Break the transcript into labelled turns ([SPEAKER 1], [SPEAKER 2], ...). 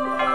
[SPEAKER 1] Bye.